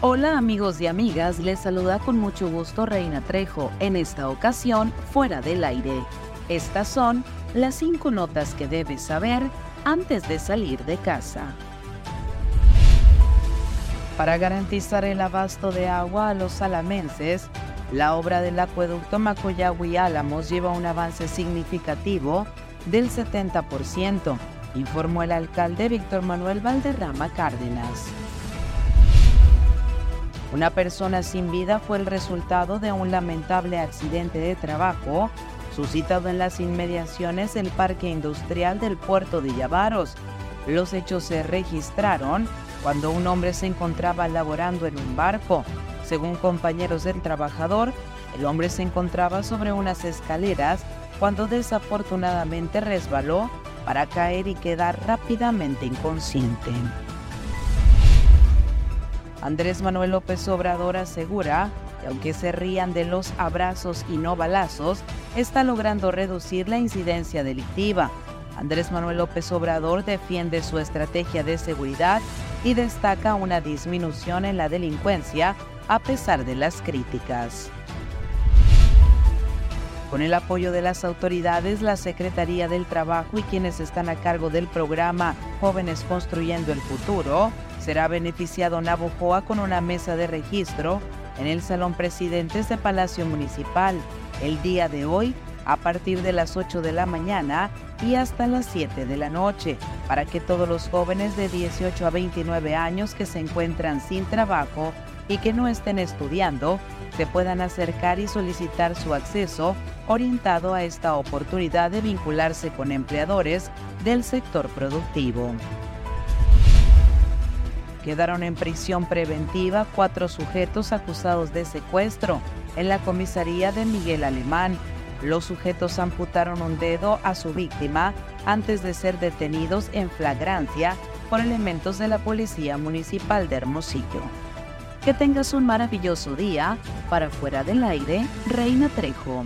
Hola amigos y amigas, les saluda con mucho gusto Reina Trejo, en esta ocasión fuera del aire. Estas son las cinco notas que debes saber antes de salir de casa. Para garantizar el abasto de agua a los salamenses, la obra del acueducto Macoyagui Álamos lleva un avance significativo del 70%, informó el alcalde Víctor Manuel Valderrama Cárdenas. Una persona sin vida fue el resultado de un lamentable accidente de trabajo suscitado en las inmediaciones del parque industrial del puerto de Yavaros. Los hechos se registraron cuando un hombre se encontraba laborando en un barco. Según compañeros del trabajador, el hombre se encontraba sobre unas escaleras cuando desafortunadamente resbaló para caer y quedar rápidamente inconsciente. Andrés Manuel López Obrador asegura que aunque se rían de los abrazos y no balazos, está logrando reducir la incidencia delictiva. Andrés Manuel López Obrador defiende su estrategia de seguridad y destaca una disminución en la delincuencia a pesar de las críticas. Con el apoyo de las autoridades, la Secretaría del Trabajo y quienes están a cargo del programa Jóvenes Construyendo el Futuro, será beneficiado Navojoa con una mesa de registro en el Salón Presidentes de Palacio Municipal el día de hoy a partir de las 8 de la mañana y hasta las 7 de la noche, para que todos los jóvenes de 18 a 29 años que se encuentran sin trabajo y que no estén estudiando se puedan acercar y solicitar su acceso orientado a esta oportunidad de vincularse con empleadores del sector productivo. Quedaron en prisión preventiva cuatro sujetos acusados de secuestro en la comisaría de Miguel Alemán. Los sujetos amputaron un dedo a su víctima antes de ser detenidos en flagrancia por elementos de la Policía Municipal de Hermosillo. Que tengas un maravilloso día. Para fuera del aire, Reina Trejo.